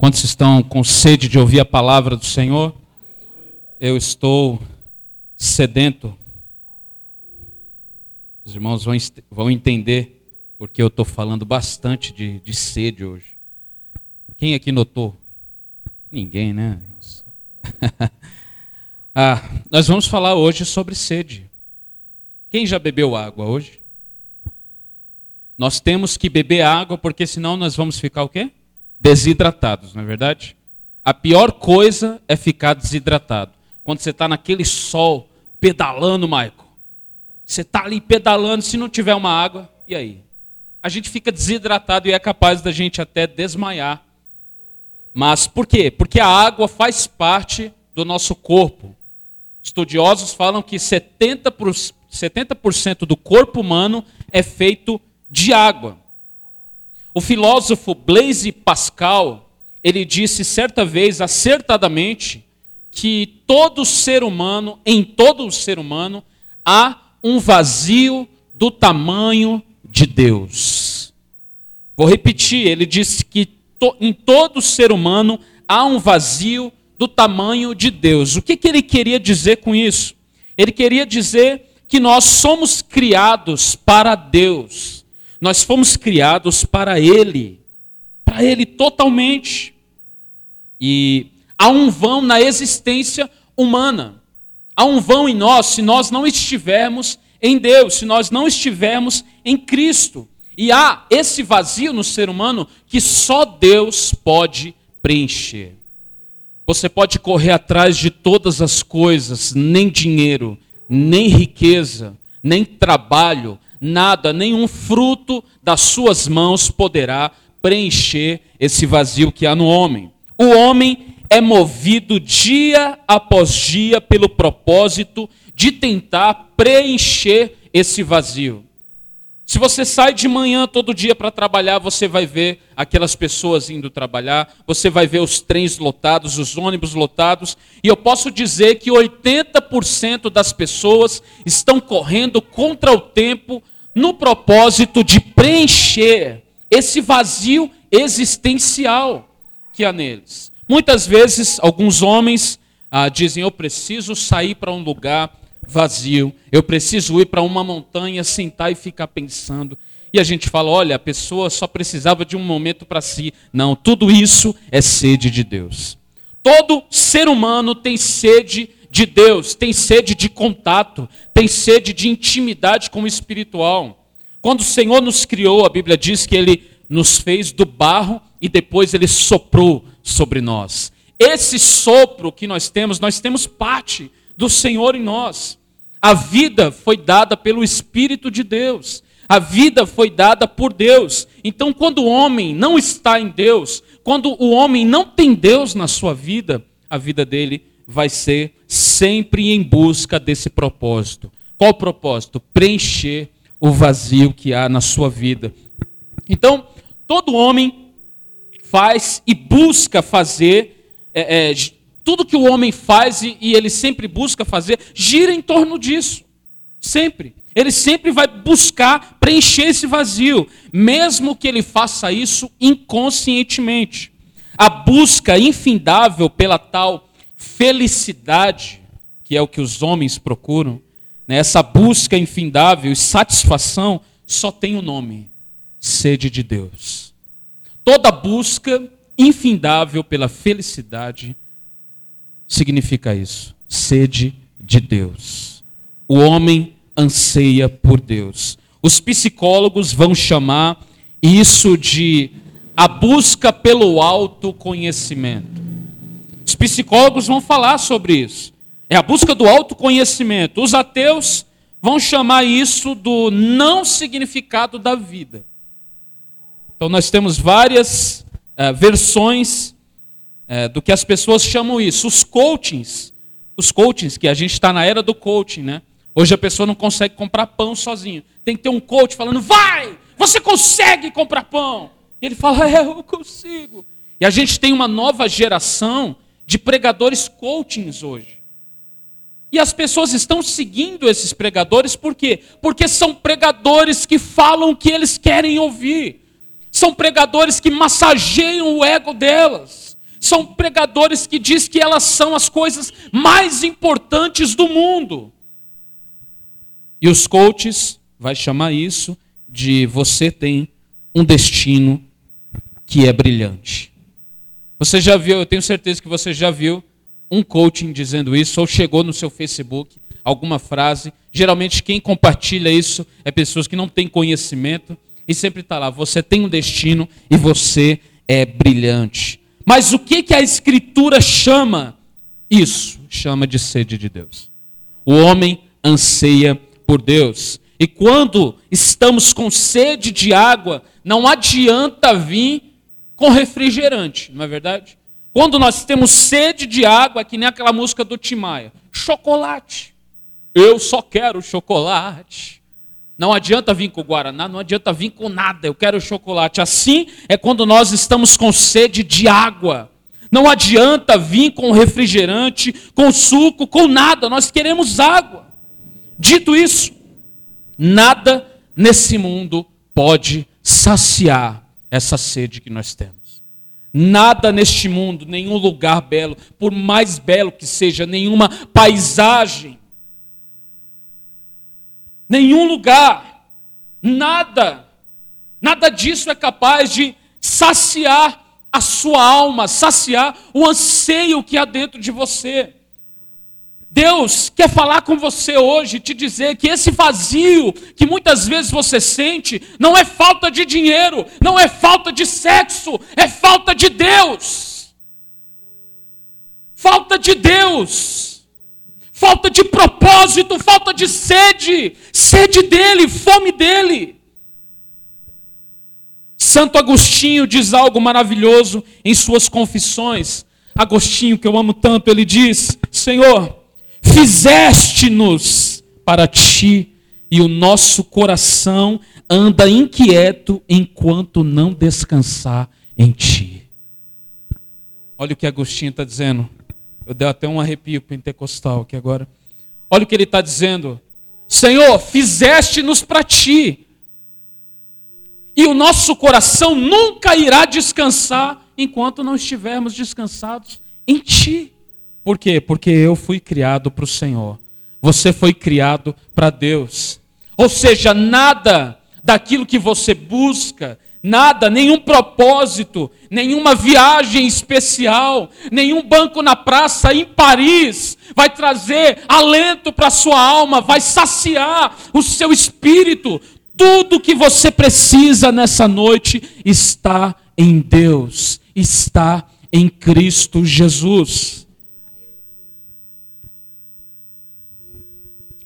Quantos estão com sede de ouvir a palavra do Senhor? Eu estou sedento. Os irmãos vão, vão entender porque eu estou falando bastante de, de sede hoje. Quem aqui notou? Ninguém, né? ah, nós vamos falar hoje sobre sede. Quem já bebeu água hoje? Nós temos que beber água porque senão nós vamos ficar o quê? Desidratados, não é verdade? A pior coisa é ficar desidratado. Quando você está naquele sol, pedalando, Maico. Você está ali pedalando, se não tiver uma água, e aí? A gente fica desidratado e é capaz da gente até desmaiar. Mas por quê? Porque a água faz parte do nosso corpo. Estudiosos falam que 70%, por, 70 do corpo humano é feito de água. O filósofo Blaise Pascal, ele disse certa vez acertadamente que todo ser humano, em todo ser humano, há um vazio do tamanho de Deus. Vou repetir, ele disse que to, em todo ser humano há um vazio do tamanho de Deus. O que, que ele queria dizer com isso? Ele queria dizer que nós somos criados para Deus. Nós fomos criados para Ele, para Ele totalmente. E há um vão na existência humana. Há um vão em nós se nós não estivermos em Deus, se nós não estivermos em Cristo. E há esse vazio no ser humano que só Deus pode preencher. Você pode correr atrás de todas as coisas, nem dinheiro, nem riqueza, nem trabalho, nada, nenhum fruto das suas mãos poderá preencher esse vazio que há no homem. O homem é movido dia após dia pelo propósito de tentar preencher esse vazio. Se você sai de manhã todo dia para trabalhar, você vai ver aquelas pessoas indo trabalhar, você vai ver os trens lotados, os ônibus lotados, e eu posso dizer que 80% das pessoas estão correndo contra o tempo no propósito de preencher esse vazio existencial que há neles. Muitas vezes, alguns homens ah, dizem: Eu preciso sair para um lugar vazio. Eu preciso ir para uma montanha, sentar e ficar pensando. E a gente fala: olha, a pessoa só precisava de um momento para si. Não, tudo isso é sede de Deus. Todo ser humano tem sede de Deus, tem sede de contato, tem sede de intimidade com o espiritual. Quando o Senhor nos criou, a Bíblia diz que ele nos fez do barro e depois ele soprou sobre nós. Esse sopro que nós temos, nós temos parte do Senhor em nós. A vida foi dada pelo Espírito de Deus. A vida foi dada por Deus. Então, quando o homem não está em Deus, quando o homem não tem Deus na sua vida, a vida dele vai ser sempre em busca desse propósito. Qual o propósito? Preencher o vazio que há na sua vida. Então, todo homem faz e busca fazer é, é, tudo que o homem faz e, ele sempre busca fazer, gira em torno disso. Sempre. Ele sempre vai buscar preencher esse vazio, mesmo que ele faça isso inconscientemente. A busca infindável pela tal felicidade, que é o que os homens procuram, né? essa busca infindável e satisfação, só tem o um nome: sede de Deus. Toda busca infindável pela felicidade significa isso: sede de Deus. O homem anseia por Deus. Os psicólogos vão chamar isso de a busca pelo autoconhecimento. Os psicólogos vão falar sobre isso. É a busca do autoconhecimento. Os ateus vão chamar isso do não significado da vida. Então nós temos várias uh, versões é, do que as pessoas chamam isso. Os coachings, os coachings, que a gente está na era do coaching, né? Hoje a pessoa não consegue comprar pão sozinho. Tem que ter um coach falando, vai, você consegue comprar pão. E ele fala, é, eu consigo. E a gente tem uma nova geração de pregadores coachings hoje. E as pessoas estão seguindo esses pregadores por quê? Porque são pregadores que falam o que eles querem ouvir. São pregadores que massageiam o ego delas. São pregadores que diz que elas são as coisas mais importantes do mundo. E os coaches vai chamar isso de você tem um destino que é brilhante. Você já viu, eu tenho certeza que você já viu um coaching dizendo isso, ou chegou no seu Facebook alguma frase. Geralmente quem compartilha isso é pessoas que não têm conhecimento e sempre está lá: você tem um destino e você é brilhante. Mas o que, que a Escritura chama isso? Chama de sede de Deus. O homem anseia por Deus. E quando estamos com sede de água, não adianta vir com refrigerante, não é verdade? Quando nós temos sede de água, que nem aquela música do Timaya, chocolate. Eu só quero chocolate. Não adianta vir com Guaraná, não adianta vir com nada, eu quero chocolate. Assim é quando nós estamos com sede de água. Não adianta vir com refrigerante, com suco, com nada, nós queremos água. Dito isso, nada nesse mundo pode saciar essa sede que nós temos. Nada neste mundo, nenhum lugar belo, por mais belo que seja, nenhuma paisagem, nenhum lugar, nada, nada disso é capaz de saciar a sua alma, saciar o anseio que há dentro de você. Deus quer falar com você hoje, te dizer que esse vazio que muitas vezes você sente não é falta de dinheiro, não é falta de sexo, é falta de Deus. Falta de Deus. Falta de propósito, falta de sede, sede dele, fome dele. Santo Agostinho diz algo maravilhoso em suas confissões. Agostinho, que eu amo tanto, ele diz: Senhor, fizeste-nos para ti, e o nosso coração anda inquieto enquanto não descansar em ti. Olha o que Agostinho está dizendo. Eu dei até um arrepio pentecostal aqui agora. Olha o que ele está dizendo. Senhor, fizeste-nos para ti. E o nosso coração nunca irá descansar enquanto não estivermos descansados em ti. Por quê? Porque eu fui criado para o Senhor. Você foi criado para Deus. Ou seja, nada daquilo que você busca, nada, nenhum propósito, nenhuma viagem especial, nenhum banco na praça em Paris vai trazer alento para a sua alma, vai saciar o seu espírito. Tudo que você precisa nessa noite está em Deus, está em Cristo Jesus.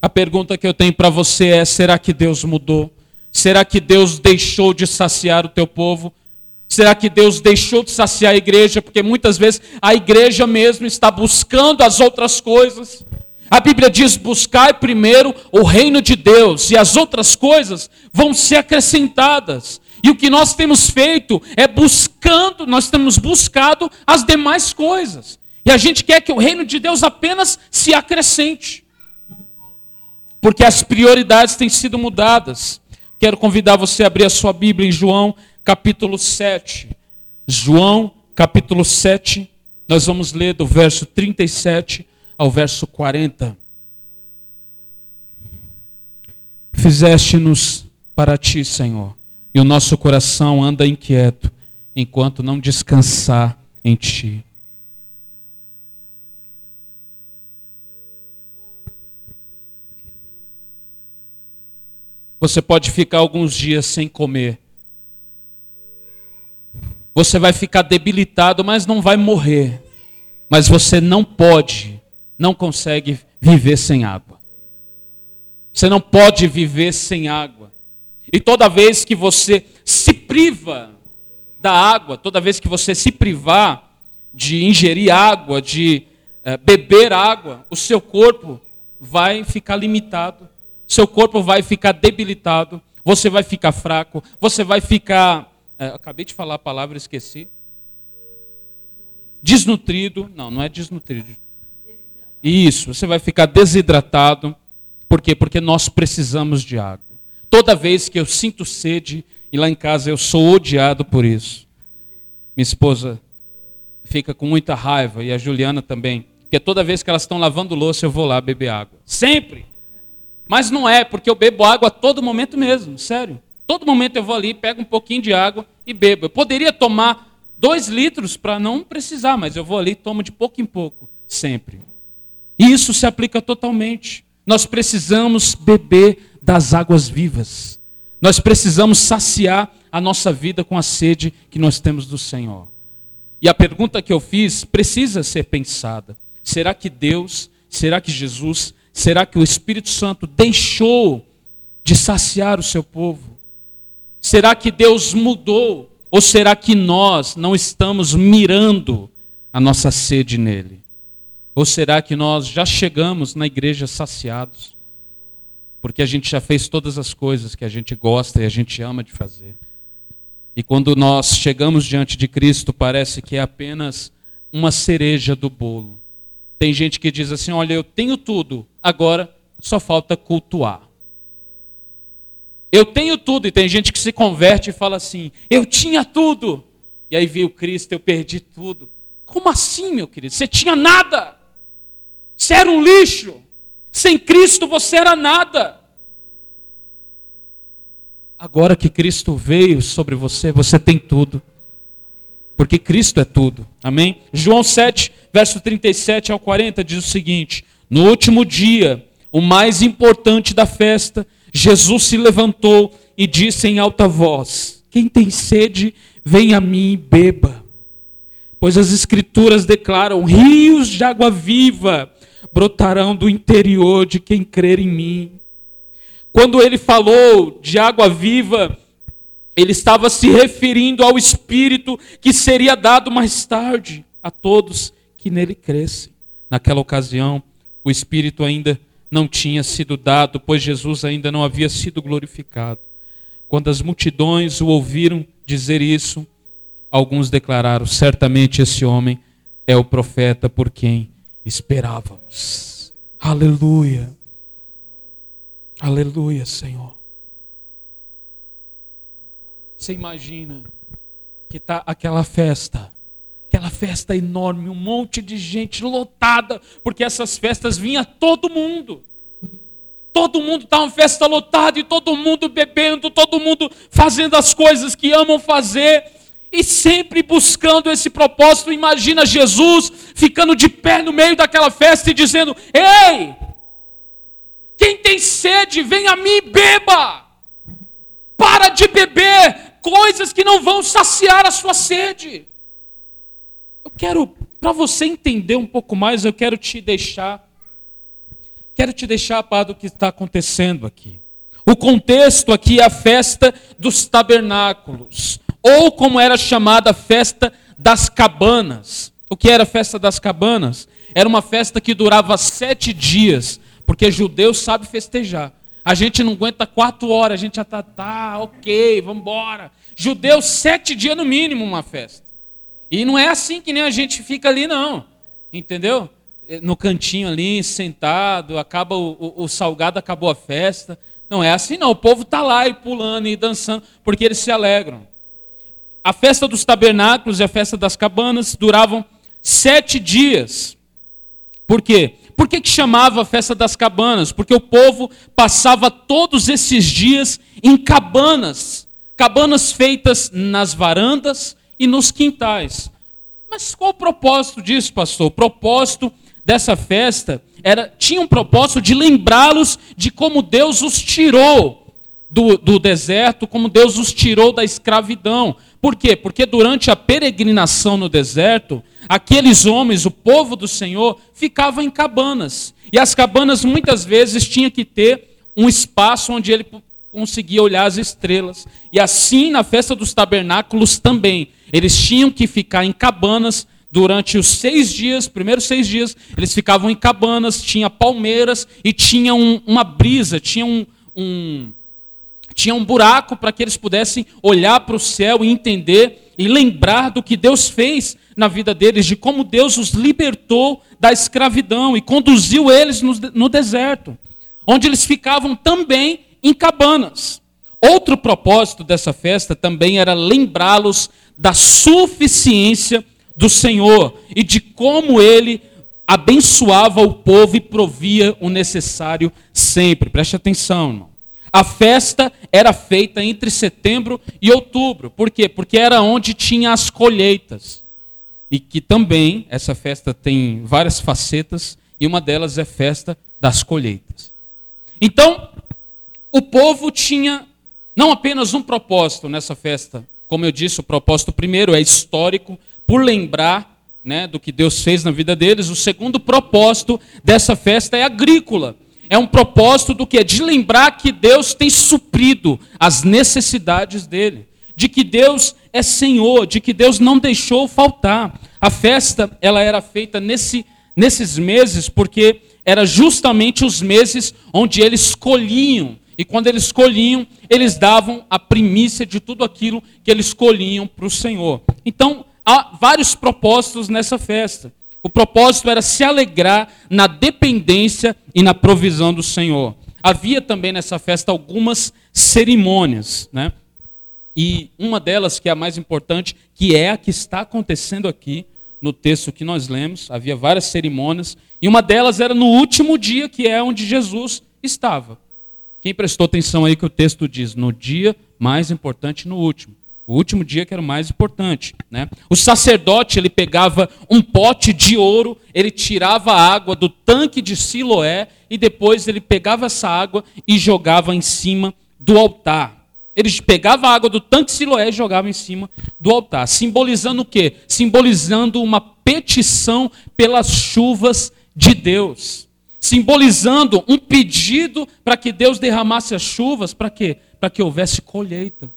A pergunta que eu tenho para você é: será que Deus mudou? Será que Deus deixou de saciar o teu povo? Será que Deus deixou de saciar a igreja? Porque muitas vezes a igreja mesmo está buscando as outras coisas. A Bíblia diz: buscai primeiro o reino de Deus, e as outras coisas vão ser acrescentadas. E o que nós temos feito é buscando, nós temos buscado as demais coisas. E a gente quer que o reino de Deus apenas se acrescente porque as prioridades têm sido mudadas. Quero convidar você a abrir a sua Bíblia em João capítulo 7. João capítulo 7, nós vamos ler do verso 37 ao verso 40. Fizeste-nos para ti, Senhor, e o nosso coração anda inquieto enquanto não descansar em ti. Você pode ficar alguns dias sem comer. Você vai ficar debilitado, mas não vai morrer. Mas você não pode, não consegue viver sem água. Você não pode viver sem água. E toda vez que você se priva da água, toda vez que você se privar de ingerir água, de é, beber água, o seu corpo vai ficar limitado seu corpo vai ficar debilitado, você vai ficar fraco, você vai ficar. É, acabei de falar a palavra, esqueci. Desnutrido. Não, não é desnutrido. Isso, você vai ficar desidratado. Por quê? Porque nós precisamos de água. Toda vez que eu sinto sede, e lá em casa eu sou odiado por isso. Minha esposa fica com muita raiva, e a Juliana também, porque toda vez que elas estão lavando louça eu vou lá beber água. Sempre! Mas não é, porque eu bebo água a todo momento mesmo, sério. Todo momento eu vou ali, pego um pouquinho de água e bebo. Eu poderia tomar dois litros para não precisar, mas eu vou ali e tomo de pouco em pouco, sempre. E isso se aplica totalmente. Nós precisamos beber das águas vivas. Nós precisamos saciar a nossa vida com a sede que nós temos do Senhor. E a pergunta que eu fiz precisa ser pensada. Será que Deus, será que Jesus, será que o Espírito Santo deixou de saciar o seu povo? Será que Deus mudou? Ou será que nós não estamos mirando a nossa sede nele? Ou será que nós já chegamos na igreja saciados? Porque a gente já fez todas as coisas que a gente gosta e a gente ama de fazer. E quando nós chegamos diante de Cristo, parece que é apenas uma cereja do bolo. Tem gente que diz assim: olha, eu tenho tudo, agora só falta cultuar. Eu tenho tudo, e tem gente que se converte e fala assim: eu tinha tudo, e aí veio Cristo, eu perdi tudo. Como assim, meu querido? Você tinha nada, você era um lixo, sem Cristo você era nada. Agora que Cristo veio sobre você, você tem tudo. Porque Cristo é tudo. Amém? João 7, verso 37 ao 40 diz o seguinte: No último dia, o mais importante da festa, Jesus se levantou e disse em alta voz: Quem tem sede, vem a mim e beba. Pois as Escrituras declaram: rios de água viva brotarão do interior de quem crer em mim. Quando ele falou de água viva, ele estava se referindo ao Espírito que seria dado mais tarde a todos que nele crescem. Naquela ocasião, o Espírito ainda não tinha sido dado, pois Jesus ainda não havia sido glorificado. Quando as multidões o ouviram dizer isso, alguns declararam: certamente esse homem é o profeta por quem esperávamos. Aleluia. Aleluia, Senhor. Você imagina que está aquela festa aquela festa enorme, um monte de gente lotada, porque essas festas vinha todo mundo. Todo mundo está uma festa lotada e todo mundo bebendo, todo mundo fazendo as coisas que amam fazer e sempre buscando esse propósito. Imagina Jesus ficando de pé no meio daquela festa e dizendo: Ei, quem tem sede, vem a mim e beba. Para de beber coisas que não vão saciar a sua sede. Eu quero, para você entender um pouco mais, eu quero te deixar, quero te deixar a par do que está acontecendo aqui. O contexto aqui é a festa dos tabernáculos, ou como era chamada a festa das cabanas. O que era a festa das cabanas? Era uma festa que durava sete dias, porque judeu sabe festejar. A gente não aguenta quatro horas, a gente já está, tá, ok, vamos embora. Judeu, sete dias no mínimo uma festa. E não é assim que nem a gente fica ali, não. Entendeu? No cantinho ali, sentado, acaba o, o, o salgado, acabou a festa. Não é assim, não. O povo está lá e pulando e dançando, porque eles se alegram. A festa dos tabernáculos e a festa das cabanas duravam sete dias. Por quê? Por que, que chamava a festa das cabanas? Porque o povo passava todos esses dias em cabanas. Cabanas feitas nas varandas, e nos quintais. Mas qual o propósito disso, pastor? O propósito dessa festa era tinha um propósito de lembrá-los de como Deus os tirou do, do deserto, como Deus os tirou da escravidão. Por quê? Porque durante a peregrinação no deserto, aqueles homens, o povo do Senhor, ficavam em cabanas. E as cabanas muitas vezes tinham que ter um espaço onde ele conseguia olhar as estrelas. E assim na festa dos tabernáculos também. Eles tinham que ficar em cabanas durante os seis dias, primeiros seis dias, eles ficavam em cabanas, tinha palmeiras e tinha um, uma brisa, tinha um, um tinha um buraco para que eles pudessem olhar para o céu e entender e lembrar do que Deus fez na vida deles, de como Deus os libertou da escravidão e conduziu eles no, no deserto, onde eles ficavam também em cabanas. Outro propósito dessa festa também era lembrá-los da suficiência do Senhor e de como ele abençoava o povo e provia o necessário sempre. Preste atenção, irmão. A festa era feita entre setembro e outubro. Por quê? Porque era onde tinha as colheitas. E que também essa festa tem várias facetas e uma delas é festa das colheitas. Então, o povo tinha não apenas um propósito nessa festa, como eu disse, o propósito primeiro é histórico, por lembrar né, do que Deus fez na vida deles. O segundo propósito dessa festa é agrícola. É um propósito do que? De lembrar que Deus tem suprido as necessidades dele. De que Deus é Senhor, de que Deus não deixou faltar. A festa, ela era feita nesse, nesses meses, porque era justamente os meses onde eles colhiam. E quando eles colhiam, eles davam a primícia de tudo aquilo que eles colhiam para o Senhor. Então, há vários propósitos nessa festa. O propósito era se alegrar na dependência e na provisão do Senhor. Havia também nessa festa algumas cerimônias, né? E uma delas, que é a mais importante, que é a que está acontecendo aqui no texto que nós lemos, havia várias cerimônias, e uma delas era no último dia, que é onde Jesus estava. Quem prestou atenção aí que o texto diz, no dia mais importante, no último. O último dia que era o mais importante. Né? O sacerdote ele pegava um pote de ouro, ele tirava a água do tanque de Siloé e depois ele pegava essa água e jogava em cima do altar. Ele pegava a água do tanque de Siloé e jogava em cima do altar. Simbolizando o quê? Simbolizando uma petição pelas chuvas de Deus. Simbolizando um pedido para que Deus derramasse as chuvas, para quê? Para que houvesse colheita.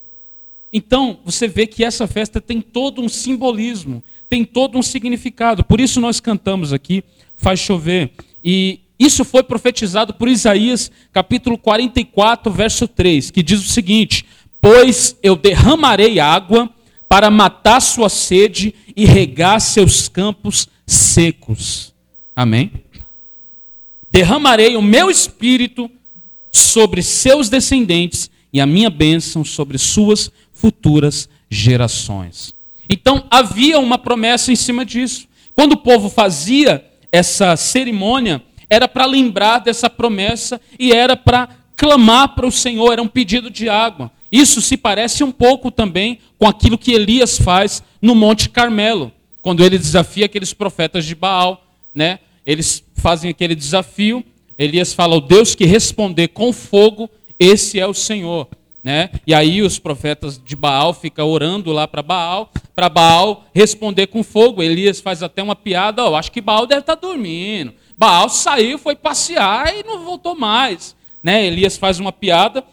Então, você vê que essa festa tem todo um simbolismo, tem todo um significado. Por isso nós cantamos aqui, faz chover. E isso foi profetizado por Isaías, capítulo 44, verso 3, que diz o seguinte: Pois eu derramarei água para matar sua sede e regar seus campos secos. Amém? Derramarei o meu espírito sobre seus descendentes e a minha bênção sobre suas futuras gerações. Então havia uma promessa em cima disso. Quando o povo fazia essa cerimônia, era para lembrar dessa promessa e era para clamar para o Senhor, era um pedido de água. Isso se parece um pouco também com aquilo que Elias faz no Monte Carmelo, quando ele desafia aqueles profetas de Baal, né? Eles fazem aquele desafio, Elias fala: "O Deus que responder com fogo, esse é o Senhor". Né? E aí os profetas de Baal ficam orando lá para Baal, para Baal responder com fogo. Elias faz até uma piada, oh, acho que Baal deve estar tá dormindo. Baal saiu, foi passear e não voltou mais. Né? Elias faz uma piada,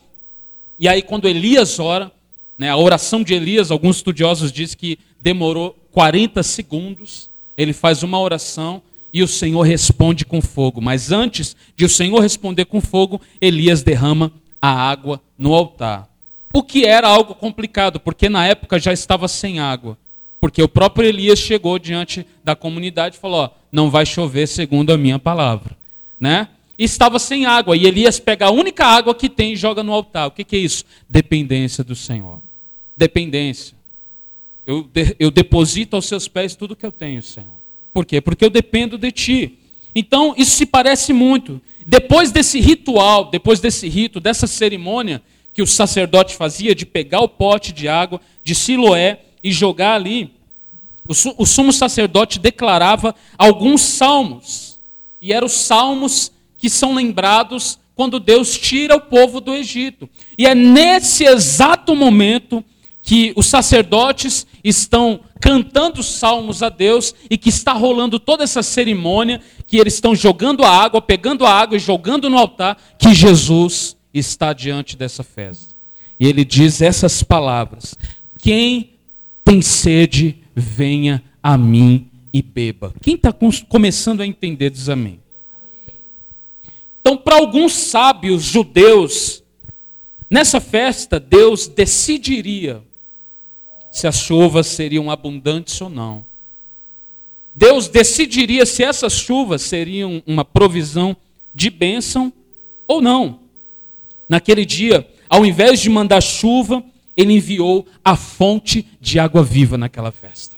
e aí quando Elias ora, né, a oração de Elias, alguns estudiosos dizem que demorou 40 segundos, ele faz uma oração e o Senhor responde com fogo. Mas antes de o Senhor responder com fogo, Elias derrama a água no altar. O que era algo complicado, porque na época já estava sem água. Porque o próprio Elias chegou diante da comunidade e falou: ó, não vai chover segundo a minha palavra. Né? E estava sem água. E Elias pega a única água que tem e joga no altar. O que, que é isso? Dependência do Senhor. Dependência. Eu, de, eu deposito aos seus pés tudo que eu tenho, Senhor. Por quê? Porque eu dependo de Ti. Então, isso se parece muito. Depois desse ritual, depois desse rito, dessa cerimônia que o sacerdote fazia de pegar o pote de água de Siloé e jogar ali, o sumo sacerdote declarava alguns salmos. E eram os salmos que são lembrados quando Deus tira o povo do Egito. E é nesse exato momento que os sacerdotes estão cantando salmos a Deus e que está rolando toda essa cerimônia, que eles estão jogando a água, pegando a água e jogando no altar, que Jesus está diante dessa festa. E ele diz essas palavras: Quem tem sede, venha a mim e beba. Quem está começando a entender, diz amém. Então, para alguns sábios judeus, nessa festa, Deus decidiria se as chuvas seriam abundantes ou não. Deus decidiria se essas chuvas seriam uma provisão de bênção ou não. Naquele dia, ao invés de mandar chuva, ele enviou a fonte de água viva naquela festa.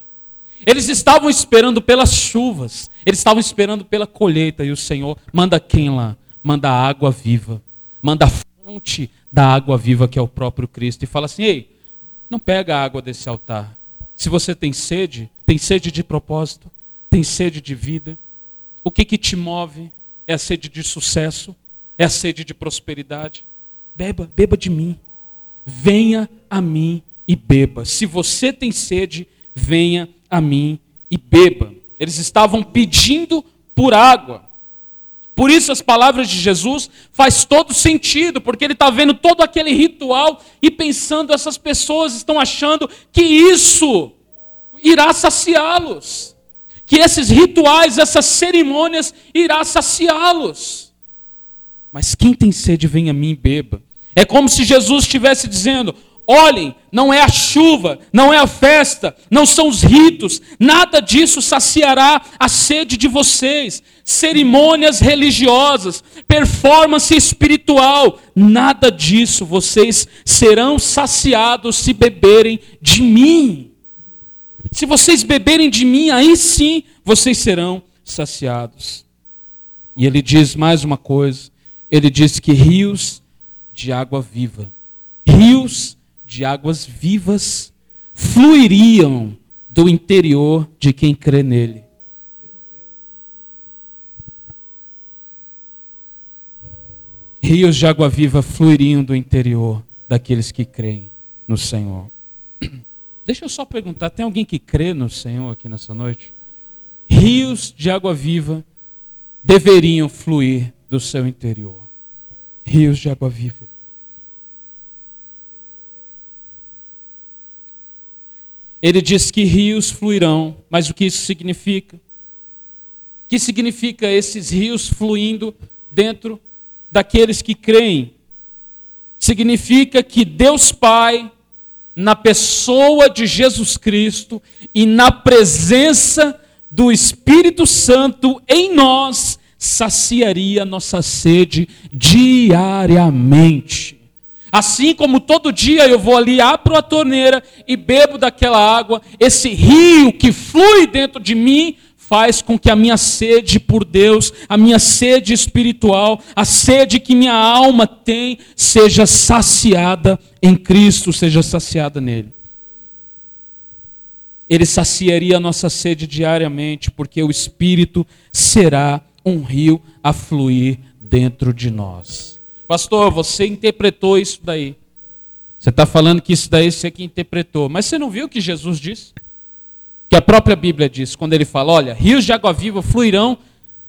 Eles estavam esperando pelas chuvas, eles estavam esperando pela colheita, e o Senhor manda quem lá? Manda a água viva, manda a fonte da água viva que é o próprio Cristo, e fala assim: ei, não pega a água desse altar. Se você tem sede, tem sede de propósito, tem sede de vida, o que, que te move? É a sede de sucesso? É a sede de prosperidade? Beba, beba de mim. Venha a mim e beba. Se você tem sede, venha a mim e beba. Eles estavam pedindo por água. Por isso as palavras de Jesus faz todo sentido, porque ele está vendo todo aquele ritual e pensando essas pessoas estão achando que isso irá saciá-los, que esses rituais, essas cerimônias irá saciá-los. Mas quem tem sede, venha a mim e beba. É como se Jesus estivesse dizendo: Olhem, não é a chuva, não é a festa, não são os ritos, nada disso saciará a sede de vocês. Cerimônias religiosas, performance espiritual, nada disso vocês serão saciados se beberem de mim. Se vocês beberem de mim, aí sim vocês serão saciados. E ele diz mais uma coisa: ele diz que rios de água viva, rios de águas vivas fluiriam do interior de quem crê nele. Rios de água viva fluiriam do interior daqueles que creem no Senhor. Deixa eu só perguntar: tem alguém que crê no Senhor aqui nessa noite? Rios de água viva deveriam fluir do seu interior. Rios de água viva. Ele diz que rios fluirão, mas o que isso significa? O que significa esses rios fluindo dentro daqueles que creem? Significa que Deus Pai, na pessoa de Jesus Cristo e na presença do Espírito Santo em nós, saciaria nossa sede diariamente. Assim como todo dia eu vou ali, abro a torneira e bebo daquela água, esse rio que flui dentro de mim faz com que a minha sede por Deus, a minha sede espiritual, a sede que minha alma tem, seja saciada em Cristo, seja saciada nele. Ele saciaria a nossa sede diariamente, porque o Espírito será um rio a fluir dentro de nós. Pastor, você interpretou isso daí. Você está falando que isso daí você que interpretou. Mas você não viu o que Jesus disse? Que a própria Bíblia diz, quando ele fala: olha, rios de água viva fluirão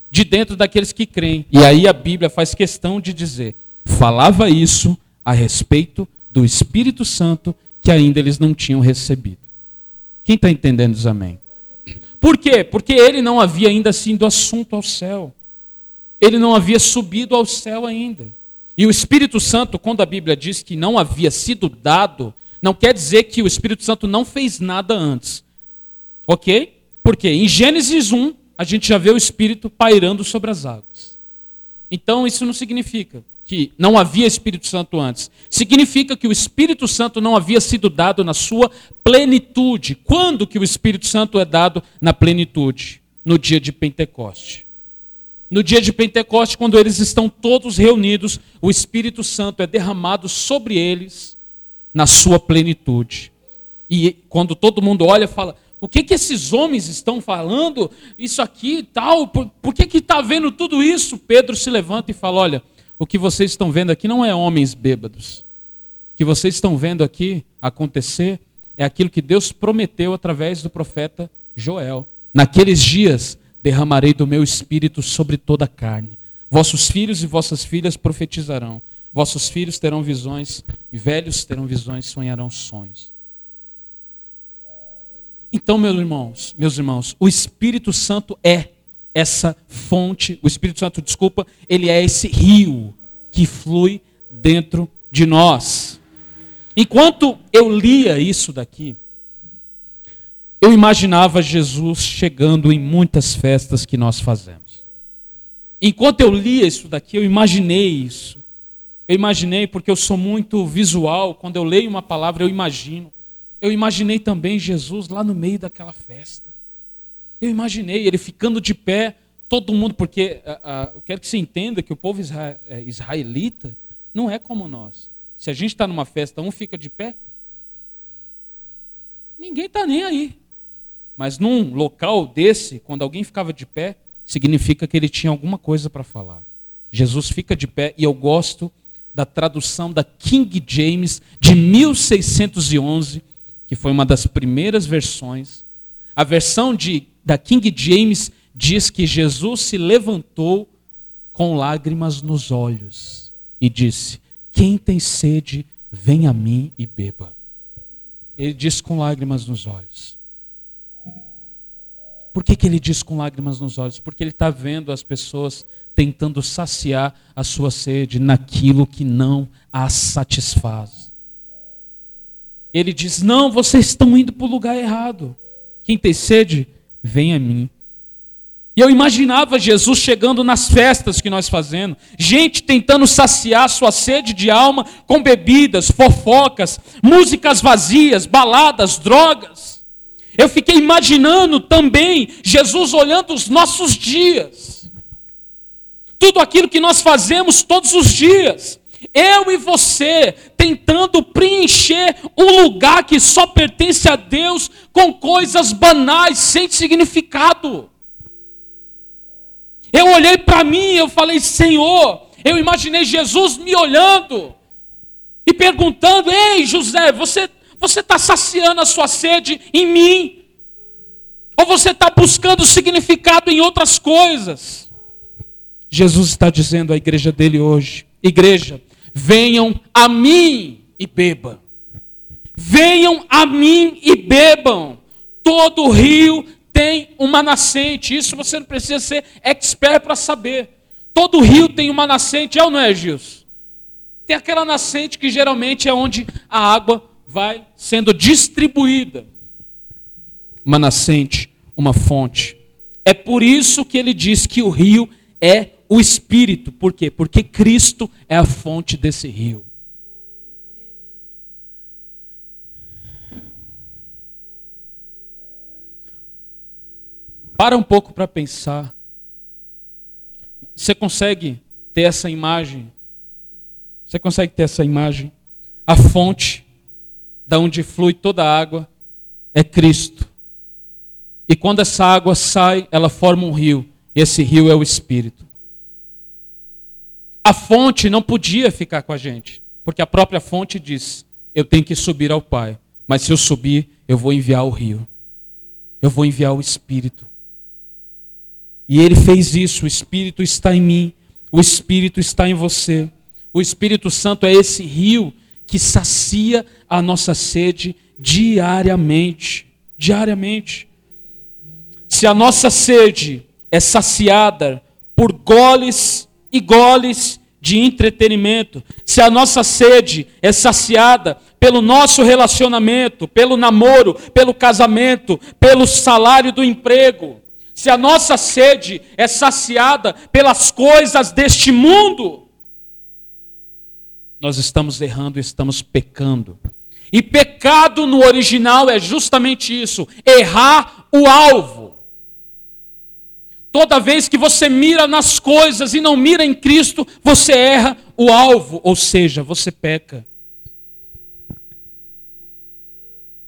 de dentro daqueles que creem. E aí a Bíblia faz questão de dizer: falava isso a respeito do Espírito Santo que ainda eles não tinham recebido. Quem está entendendo diz amém? Por quê? Porque ele não havia ainda sido assunto ao céu. Ele não havia subido ao céu ainda. E o Espírito Santo, quando a Bíblia diz que não havia sido dado, não quer dizer que o Espírito Santo não fez nada antes. Ok? Porque em Gênesis 1, a gente já vê o Espírito pairando sobre as águas. Então isso não significa que não havia Espírito Santo antes. Significa que o Espírito Santo não havia sido dado na sua plenitude. Quando que o Espírito Santo é dado na plenitude? No dia de Pentecoste. No dia de Pentecostes, quando eles estão todos reunidos, o Espírito Santo é derramado sobre eles na sua plenitude. E quando todo mundo olha, fala: o que que esses homens estão falando? Isso aqui e tal, por, por que está vendo tudo isso? Pedro se levanta e fala: olha, o que vocês estão vendo aqui não é homens bêbados. O que vocês estão vendo aqui acontecer é aquilo que Deus prometeu através do profeta Joel. Naqueles dias derramarei do meu espírito sobre toda a carne. Vossos filhos e vossas filhas profetizarão. Vossos filhos terão visões e velhos terão visões, sonharão sonhos. Então, meus irmãos, meus irmãos, o Espírito Santo é essa fonte, o Espírito Santo, desculpa, ele é esse rio que flui dentro de nós. Enquanto eu lia isso daqui, eu imaginava Jesus chegando em muitas festas que nós fazemos. Enquanto eu lia isso daqui, eu imaginei isso. Eu imaginei, porque eu sou muito visual, quando eu leio uma palavra, eu imagino. Eu imaginei também Jesus lá no meio daquela festa. Eu imaginei ele ficando de pé, todo mundo, porque eu quero que você entenda que o povo é, israelita não é como nós. Se a gente está numa festa, um fica de pé, ninguém está nem aí. Mas num local desse, quando alguém ficava de pé, significa que ele tinha alguma coisa para falar. Jesus fica de pé e eu gosto da tradução da King James de 1611, que foi uma das primeiras versões. A versão de, da King James diz que Jesus se levantou com lágrimas nos olhos e disse: Quem tem sede, vem a mim e beba. Ele diz com lágrimas nos olhos. Por que, que ele diz com lágrimas nos olhos? Porque ele está vendo as pessoas tentando saciar a sua sede naquilo que não a satisfaz. Ele diz: Não, vocês estão indo para o lugar errado. Quem tem sede, vem a mim. E eu imaginava Jesus chegando nas festas que nós fazemos, gente tentando saciar sua sede de alma com bebidas, fofocas, músicas vazias, baladas, drogas. Eu fiquei imaginando também Jesus olhando os nossos dias tudo aquilo que nós fazemos todos os dias. Eu e você tentando preencher um lugar que só pertence a Deus com coisas banais, sem significado. Eu olhei para mim eu falei, Senhor, eu imaginei Jesus me olhando e perguntando: Ei, José, você você está saciando a sua sede em mim? Ou você está buscando significado em outras coisas? Jesus está dizendo à igreja dele hoje: Igreja, venham a mim e bebam. Venham a mim e bebam. Todo rio tem uma nascente. Isso você não precisa ser expert para saber. Todo rio tem uma nascente, é ou não é, Gilson? Tem aquela nascente que geralmente é onde a água vai sendo distribuída. Uma nascente, uma fonte. É por isso que ele diz que o rio é o Espírito. Por quê? Porque Cristo é a fonte desse rio. Para um pouco para pensar. Você consegue ter essa imagem? Você consegue ter essa imagem? A fonte da onde flui toda a água é Cristo. E quando essa água sai, ela forma um rio. Esse rio é o Espírito. A fonte não podia ficar com a gente, porque a própria fonte diz: eu tenho que subir ao Pai, mas se eu subir, eu vou enviar o rio, eu vou enviar o Espírito. E ele fez isso, o Espírito está em mim, o Espírito está em você. O Espírito Santo é esse rio que sacia a nossa sede diariamente. Diariamente. Se a nossa sede é saciada por goles e goles de entretenimento, se a nossa sede é saciada pelo nosso relacionamento, pelo namoro, pelo casamento, pelo salário do emprego, se a nossa sede é saciada pelas coisas deste mundo, nós estamos errando, estamos pecando. E pecado no original é justamente isso: errar o alvo. Toda vez que você mira nas coisas e não mira em Cristo, você erra o alvo, ou seja, você peca.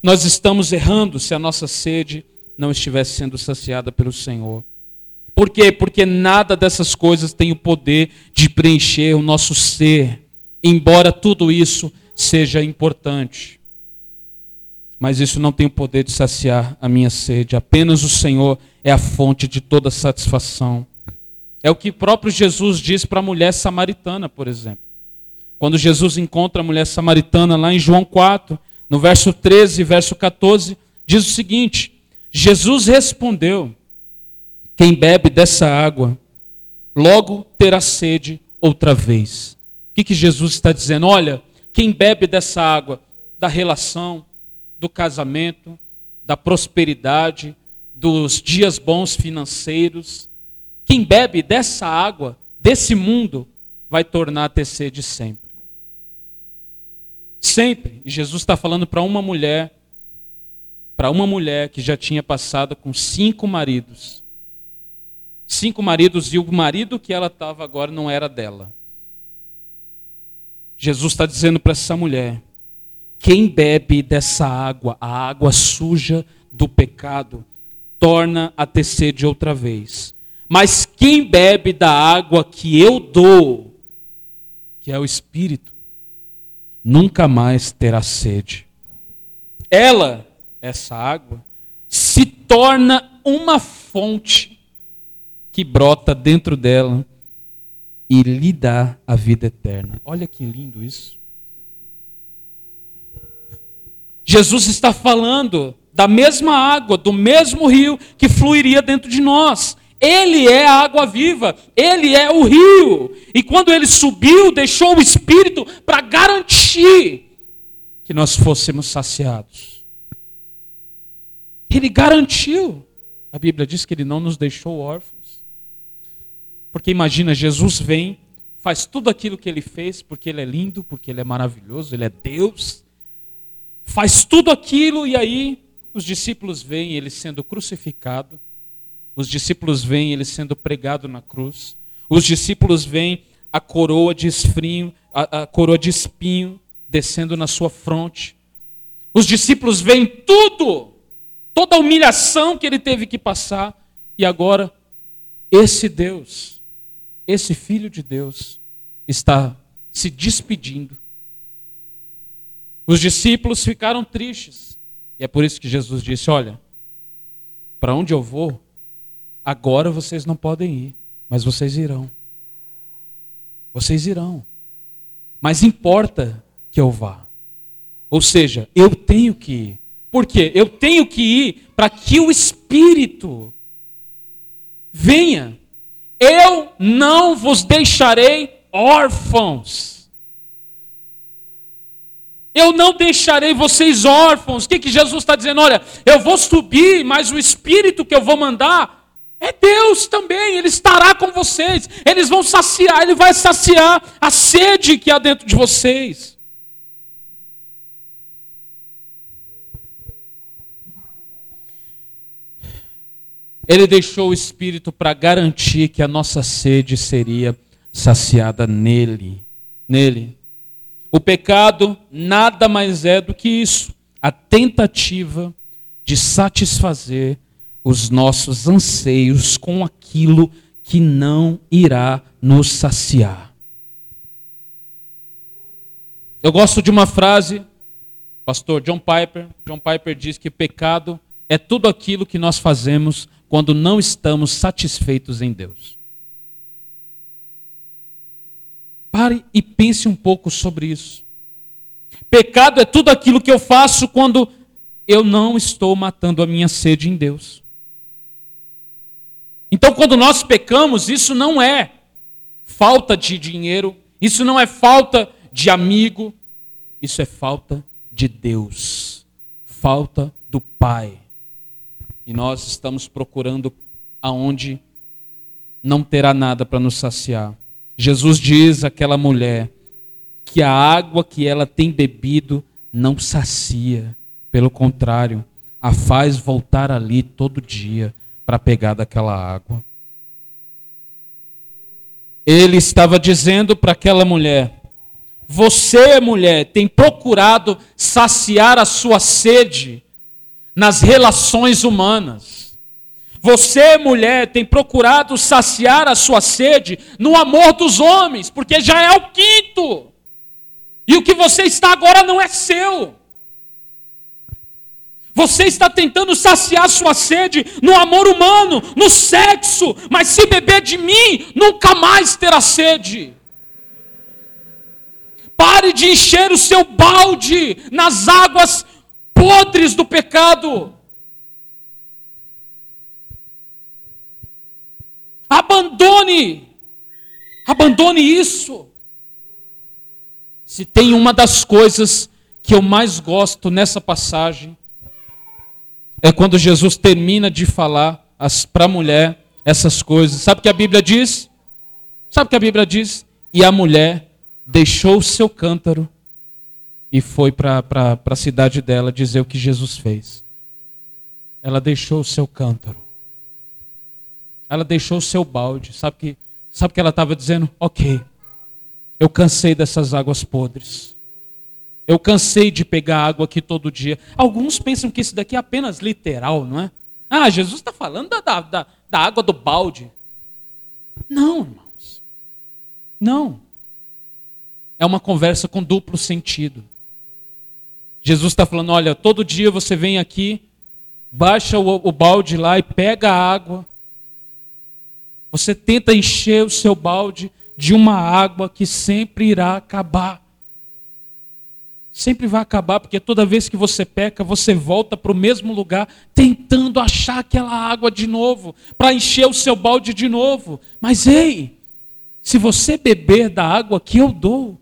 Nós estamos errando se a nossa sede não estivesse sendo saciada pelo Senhor. Por quê? Porque nada dessas coisas tem o poder de preencher o nosso ser, embora tudo isso seja importante mas isso não tem o poder de saciar a minha sede. Apenas o Senhor é a fonte de toda satisfação. É o que próprio Jesus diz para a mulher samaritana, por exemplo. Quando Jesus encontra a mulher samaritana lá em João 4, no verso 13 e verso 14, diz o seguinte: Jesus respondeu: Quem bebe dessa água, logo terá sede outra vez. Que, que Jesus está dizendo? Olha, quem bebe dessa água da relação, do casamento, da prosperidade, dos dias bons financeiros. Quem bebe dessa água, desse mundo, vai tornar a ter sede sempre. Sempre. E Jesus está falando para uma mulher, para uma mulher que já tinha passado com cinco maridos. Cinco maridos e o marido que ela estava agora não era dela. Jesus está dizendo para essa mulher: quem bebe dessa água, a água suja do pecado, torna a ter sede outra vez. Mas quem bebe da água que eu dou, que é o Espírito, nunca mais terá sede. Ela, essa água, se torna uma fonte que brota dentro dela e lhe dá a vida eterna. Olha que lindo isso. Jesus está falando da mesma água, do mesmo rio que fluiria dentro de nós. Ele é a água viva, ele é o rio. E quando ele subiu, deixou o Espírito para garantir que nós fôssemos saciados. Ele garantiu. A Bíblia diz que ele não nos deixou órfãos. Porque imagina, Jesus vem, faz tudo aquilo que ele fez, porque ele é lindo, porque ele é maravilhoso, ele é Deus. Faz tudo aquilo e aí os discípulos veem ele sendo crucificado os discípulos veem ele sendo pregado na cruz. Os discípulos veem a coroa de a, a coroa de espinho descendo na sua fronte. Os discípulos veem tudo, toda a humilhação que ele teve que passar. E agora, esse Deus, esse Filho de Deus, está se despedindo. Os discípulos ficaram tristes. E é por isso que Jesus disse: Olha, para onde eu vou, Agora vocês não podem ir, mas vocês irão. Vocês irão. Mas importa que eu vá. Ou seja, eu tenho que ir. Por quê? Eu tenho que ir para que o Espírito venha. Eu não vos deixarei órfãos. Eu não deixarei vocês órfãos. O que, que Jesus está dizendo? Olha, eu vou subir, mas o Espírito que eu vou mandar é Deus também, Ele estará com vocês. Eles vão saciar, Ele vai saciar a sede que há dentro de vocês. Ele deixou o Espírito para garantir que a nossa sede seria saciada nele. Nele. O pecado nada mais é do que isso a tentativa de satisfazer os nossos anseios com aquilo que não irá nos saciar. Eu gosto de uma frase, pastor John Piper. John Piper diz que pecado é tudo aquilo que nós fazemos quando não estamos satisfeitos em Deus. Pare e pense um pouco sobre isso. Pecado é tudo aquilo que eu faço quando eu não estou matando a minha sede em Deus. Então, quando nós pecamos, isso não é falta de dinheiro, isso não é falta de amigo, isso é falta de Deus, falta do Pai. E nós estamos procurando aonde não terá nada para nos saciar. Jesus diz àquela mulher que a água que ela tem bebido não sacia, pelo contrário, a faz voltar ali todo dia para pegar daquela água. Ele estava dizendo para aquela mulher: Você, mulher, tem procurado saciar a sua sede nas relações humanas. Você, mulher, tem procurado saciar a sua sede no amor dos homens, porque já é o quinto. E o que você está agora não é seu. Você está tentando saciar sua sede no amor humano, no sexo, mas se beber de mim, nunca mais terá sede. Pare de encher o seu balde nas águas podres do pecado. Abandone, abandone isso. Se tem uma das coisas que eu mais gosto nessa passagem, é quando Jesus termina de falar para a mulher essas coisas. Sabe o que a Bíblia diz? Sabe o que a Bíblia diz? E a mulher deixou o seu cântaro e foi para a cidade dela dizer o que Jesus fez. ela deixou o seu cântaro. Ela deixou o seu balde. Sabe que, sabe que ela estava dizendo? Ok, eu cansei dessas águas podres. Eu cansei de pegar água aqui todo dia. Alguns pensam que isso daqui é apenas literal, não é? Ah, Jesus está falando da, da, da água do balde. Não, irmãos. Não. É uma conversa com duplo sentido. Jesus está falando: olha, todo dia você vem aqui, baixa o, o balde lá e pega a água. Você tenta encher o seu balde de uma água que sempre irá acabar sempre vai acabar, porque toda vez que você peca, você volta para o mesmo lugar, tentando achar aquela água de novo, para encher o seu balde de novo. Mas ei, se você beber da água que eu dou,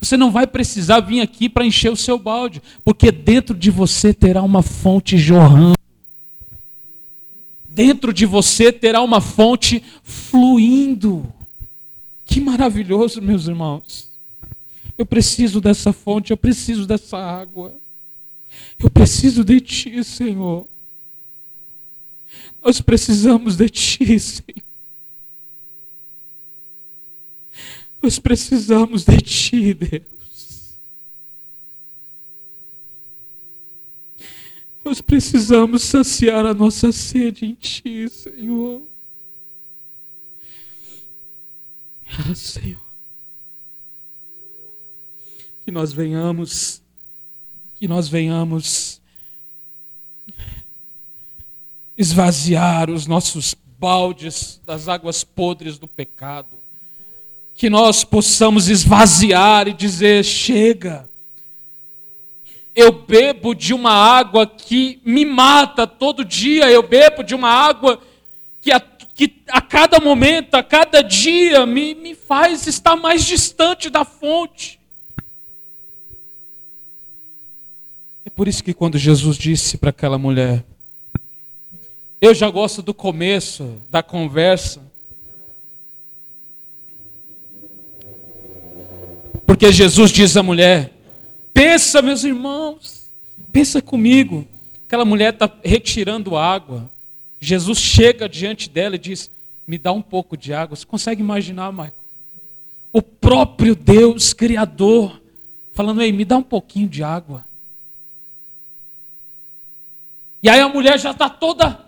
você não vai precisar vir aqui para encher o seu balde, porque dentro de você terá uma fonte jorrando. Dentro de você terá uma fonte fluindo. Que maravilhoso, meus irmãos. Eu preciso dessa fonte, eu preciso dessa água. Eu preciso de Ti, Senhor. Nós precisamos de Ti, Senhor. Nós precisamos de Ti, Deus. Nós precisamos saciar a nossa sede em Ti, Senhor. Ah, Senhor que nós venhamos, que nós venhamos esvaziar os nossos baldes das águas podres do pecado, que nós possamos esvaziar e dizer: chega, eu bebo de uma água que me mata todo dia, eu bebo de uma água que a, que a cada momento, a cada dia, me, me faz estar mais distante da fonte. Por isso que quando Jesus disse para aquela mulher, eu já gosto do começo da conversa, porque Jesus diz à mulher: pensa, meus irmãos, pensa comigo. Aquela mulher está retirando água. Jesus chega diante dela e diz: Me dá um pouco de água. Você consegue imaginar, Michael? O próprio Deus, Criador, falando: Ei, me dá um pouquinho de água. E aí a mulher já está toda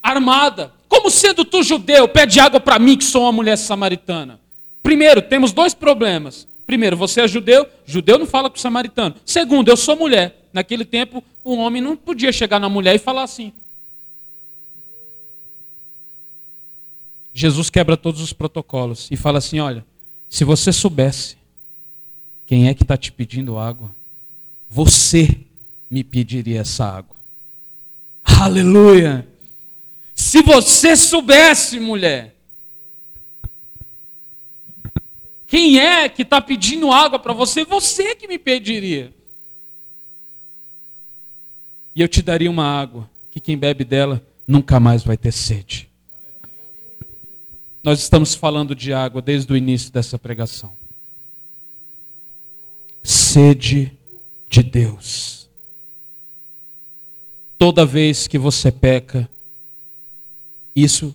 armada. Como sendo tu judeu, pede água para mim que sou uma mulher samaritana. Primeiro, temos dois problemas. Primeiro, você é judeu, judeu não fala com o samaritano. Segundo, eu sou mulher. Naquele tempo, um homem não podia chegar na mulher e falar assim. Jesus quebra todos os protocolos e fala assim: olha, se você soubesse quem é que está te pedindo água, você me pediria essa água. Aleluia. Se você soubesse, mulher, quem é que está pedindo água para você, você que me pediria. E eu te daria uma água, que quem bebe dela nunca mais vai ter sede. Nós estamos falando de água desde o início dessa pregação. Sede de Deus toda vez que você peca, isso,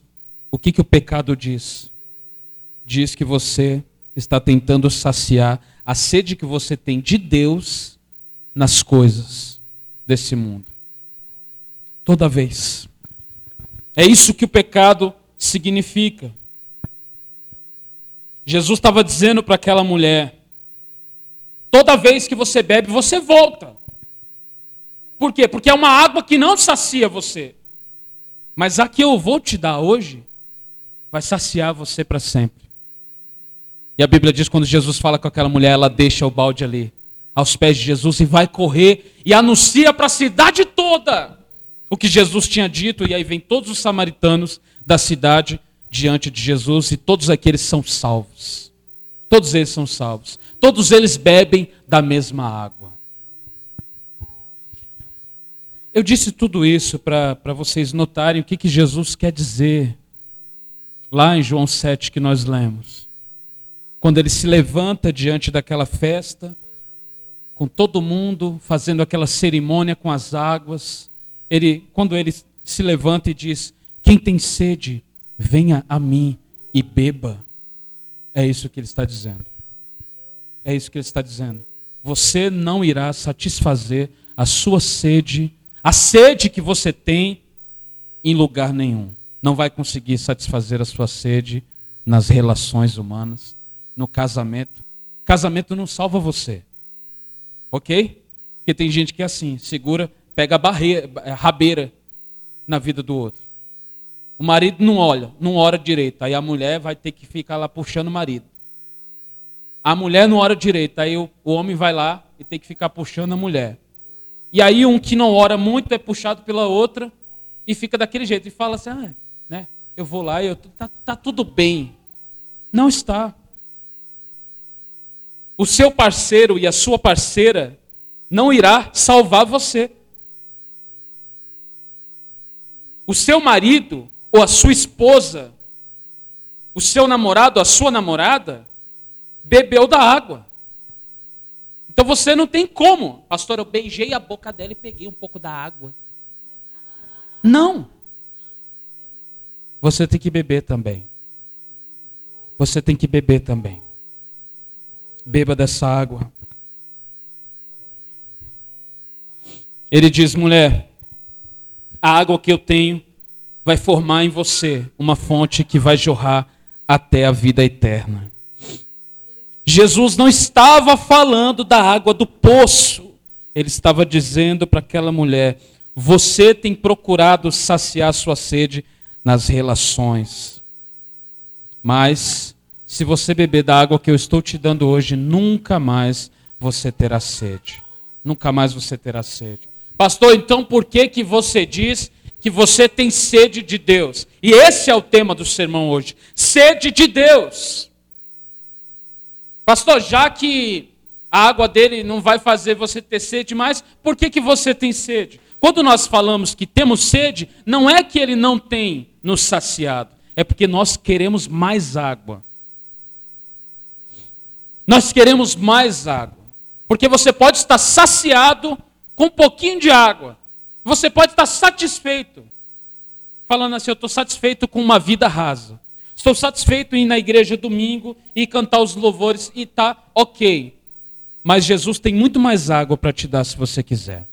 o que, que o pecado diz? Diz que você está tentando saciar a sede que você tem de Deus nas coisas desse mundo. Toda vez. É isso que o pecado significa. Jesus estava dizendo para aquela mulher: toda vez que você bebe, você volta. Por quê? Porque é uma água que não sacia você. Mas a que eu vou te dar hoje vai saciar você para sempre. E a Bíblia diz quando Jesus fala com aquela mulher, ela deixa o balde ali, aos pés de Jesus e vai correr e anuncia para a cidade toda o que Jesus tinha dito. E aí vem todos os samaritanos da cidade diante de Jesus e todos aqueles são salvos. Todos eles são salvos. Todos eles bebem da mesma água. Eu disse tudo isso para vocês notarem o que, que Jesus quer dizer lá em João 7 que nós lemos. Quando ele se levanta diante daquela festa, com todo mundo fazendo aquela cerimônia com as águas, ele, quando ele se levanta e diz: Quem tem sede, venha a mim e beba. É isso que ele está dizendo. É isso que ele está dizendo. Você não irá satisfazer a sua sede, a sede que você tem, em lugar nenhum. Não vai conseguir satisfazer a sua sede nas relações humanas, no casamento. Casamento não salva você. Ok? Porque tem gente que é assim, segura, pega a barreira, a rabeira na vida do outro. O marido não olha, não ora direito. Aí a mulher vai ter que ficar lá puxando o marido. A mulher não ora direito. Aí o, o homem vai lá e tem que ficar puxando a mulher. E aí um que não ora muito é puxado pela outra e fica daquele jeito. E fala assim, ah, né, eu vou lá e eu, tá, tá tudo bem. Não está. O seu parceiro e a sua parceira não irá salvar você. O seu marido ou a sua esposa, o seu namorado, a sua namorada, bebeu da água. Então você não tem como. Pastor, eu beijei a boca dela e peguei um pouco da água. Não. Você tem que beber também. Você tem que beber também. Beba dessa água. Ele diz, mulher, a água que eu tenho vai formar em você uma fonte que vai jorrar até a vida eterna. Jesus não estava falando da água do poço, ele estava dizendo para aquela mulher: você tem procurado saciar sua sede nas relações, mas se você beber da água que eu estou te dando hoje, nunca mais você terá sede. Nunca mais você terá sede. Pastor, então por que que você diz que você tem sede de Deus. E esse é o tema do sermão hoje: sede de Deus. Pastor, já que a água dele não vai fazer você ter sede mais, por que, que você tem sede? Quando nós falamos que temos sede, não é que ele não tem nos saciado, é porque nós queremos mais água. Nós queremos mais água. Porque você pode estar saciado com um pouquinho de água, você pode estar satisfeito, falando assim: eu estou satisfeito com uma vida rasa. Estou satisfeito em ir na igreja domingo e cantar os louvores e tá ok. Mas Jesus tem muito mais água para te dar se você quiser.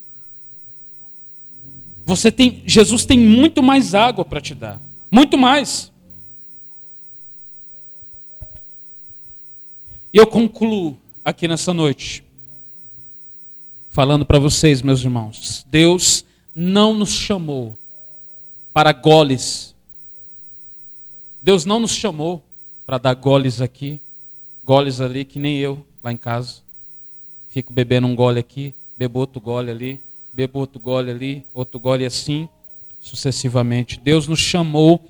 Você tem, Jesus tem muito mais água para te dar, muito mais. E eu concluo aqui nessa noite falando para vocês, meus irmãos. Deus não nos chamou para goles. Deus não nos chamou para dar goles aqui, goles ali, que nem eu lá em casa. Fico bebendo um gole aqui, bebo outro gole ali, bebo outro gole ali, outro gole assim, sucessivamente. Deus nos chamou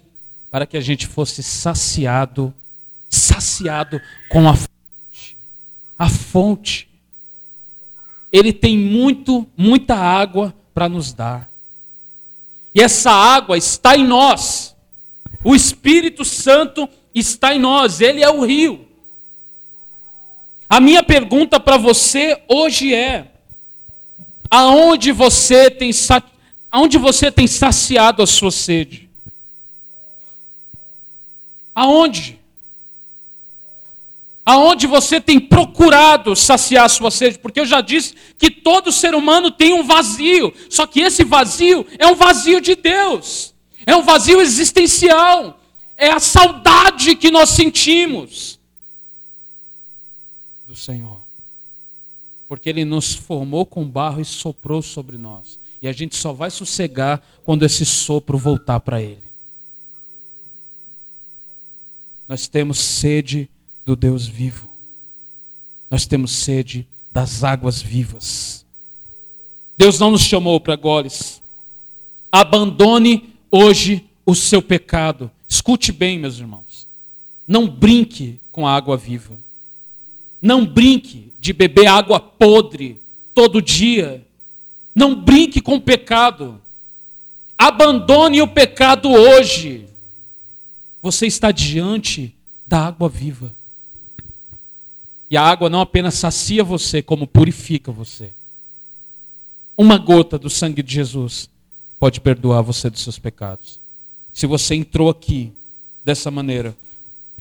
para que a gente fosse saciado, saciado com a. A fonte. Ele tem muito, muita água para nos dar. E essa água está em nós. O Espírito Santo está em nós, ele é o rio. A minha pergunta para você hoje é: aonde você tem aonde você tem saciado a sua sede? Aonde? Aonde você tem procurado saciar a sua sede, porque eu já disse que todo ser humano tem um vazio, só que esse vazio é um vazio de Deus, é um vazio existencial, é a saudade que nós sentimos do Senhor, porque Ele nos formou com barro e soprou sobre nós, e a gente só vai sossegar quando esse sopro voltar para Ele. Nós temos sede do Deus vivo. Nós temos sede das águas vivas. Deus não nos chamou para goles. Abandone hoje o seu pecado. Escute bem, meus irmãos. Não brinque com a água viva. Não brinque de beber água podre todo dia. Não brinque com o pecado. Abandone o pecado hoje. Você está diante da água viva. E a água não apenas sacia você, como purifica você. Uma gota do sangue de Jesus pode perdoar você dos seus pecados. Se você entrou aqui dessa maneira,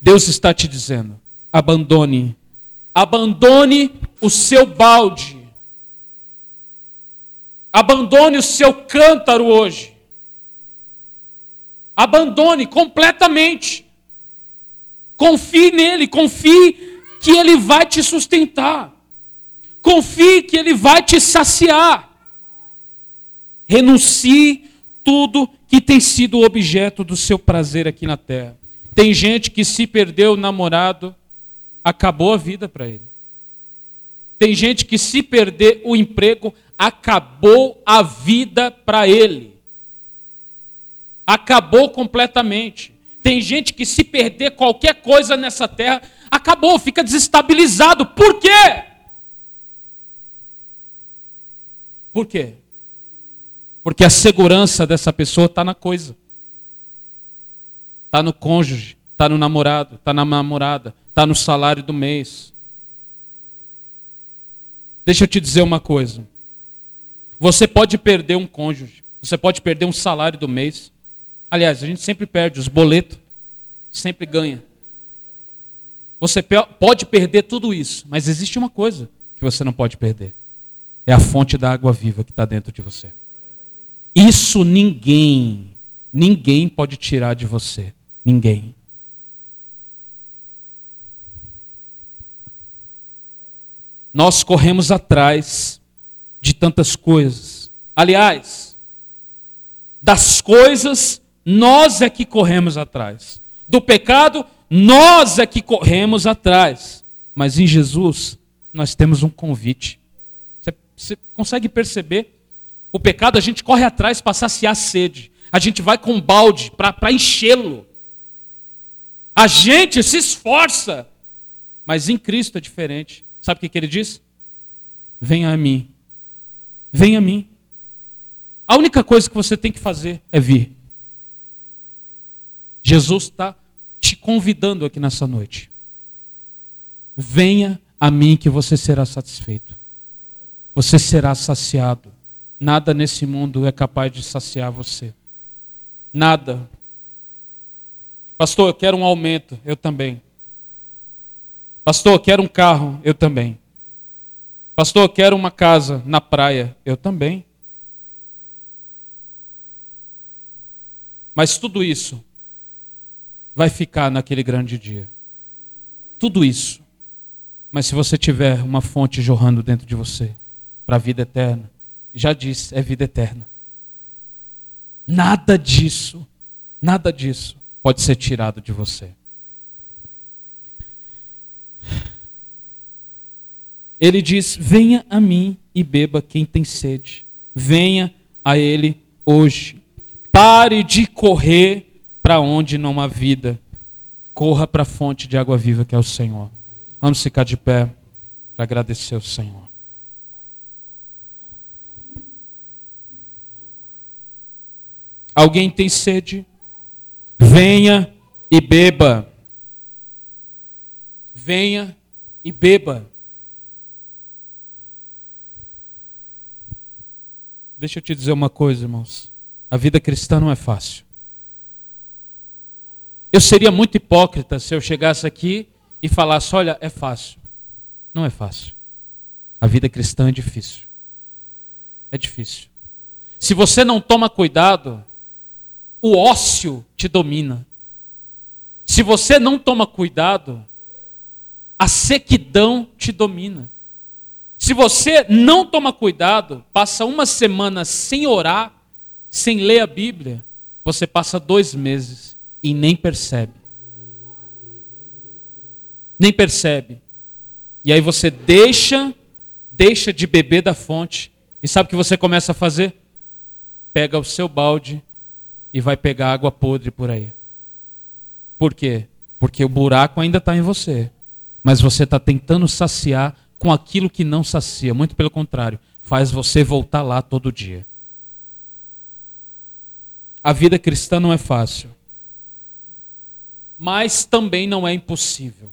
Deus está te dizendo: abandone, abandone o seu balde, abandone o seu cântaro hoje, abandone completamente, confie nele, confie que ele vai te sustentar, confie que ele vai te saciar. Renuncie tudo que tem sido objeto do seu prazer aqui na terra. Tem gente que se perdeu o namorado, acabou a vida para ele. Tem gente que se perder o emprego, acabou a vida para ele. Acabou completamente. Tem gente que se perder qualquer coisa nessa terra, acabou, fica desestabilizado. Por quê? Por quê? Porque a segurança dessa pessoa está na coisa. Está no cônjuge, está no namorado, está na namorada, está no salário do mês. Deixa eu te dizer uma coisa. Você pode perder um cônjuge, você pode perder um salário do mês. Aliás, a gente sempre perde os boletos, sempre ganha. Você pode perder tudo isso, mas existe uma coisa que você não pode perder: é a fonte da água viva que está dentro de você. Isso ninguém, ninguém pode tirar de você. Ninguém. Nós corremos atrás de tantas coisas. Aliás, das coisas, nós é que corremos atrás. Do pecado, nós é que corremos atrás. Mas em Jesus, nós temos um convite. Você, você consegue perceber? O pecado a gente corre atrás para saciar a sede. A gente vai com um balde para enchê-lo. A gente se esforça. Mas em Cristo é diferente. Sabe o que, que ele diz? Venha a mim. Venha a mim. A única coisa que você tem que fazer é vir. Jesus está convidando aqui nessa noite. Venha a mim que você será satisfeito. Você será saciado. Nada nesse mundo é capaz de saciar você. Nada. Pastor, eu quero um aumento. Eu também. Pastor, eu quero um carro. Eu também. Pastor, eu quero uma casa na praia. Eu também. Mas tudo isso vai ficar naquele grande dia. Tudo isso. Mas se você tiver uma fonte jorrando dentro de você para a vida eterna, já disse, é vida eterna. Nada disso, nada disso pode ser tirado de você. Ele diz: Venha a mim e beba quem tem sede. Venha a Ele hoje. Pare de correr para onde não há vida. Corra para a fonte de água viva que é o Senhor. Vamos ficar de pé para agradecer ao Senhor. Alguém tem sede? Venha e beba. Venha e beba. Deixa eu te dizer uma coisa, irmãos. A vida cristã não é fácil. Eu seria muito hipócrita se eu chegasse aqui e falasse: olha, é fácil. Não é fácil. A vida cristã é difícil. É difícil. Se você não toma cuidado, o ócio te domina. Se você não toma cuidado, a sequidão te domina. Se você não toma cuidado, passa uma semana sem orar, sem ler a Bíblia, você passa dois meses e nem percebe. Nem percebe. E aí você deixa, deixa de beber da fonte. E sabe o que você começa a fazer? Pega o seu balde e vai pegar água podre por aí. Por quê? Porque o buraco ainda está em você. Mas você está tentando saciar com aquilo que não sacia. Muito pelo contrário, faz você voltar lá todo dia. A vida cristã não é fácil. Mas também não é impossível.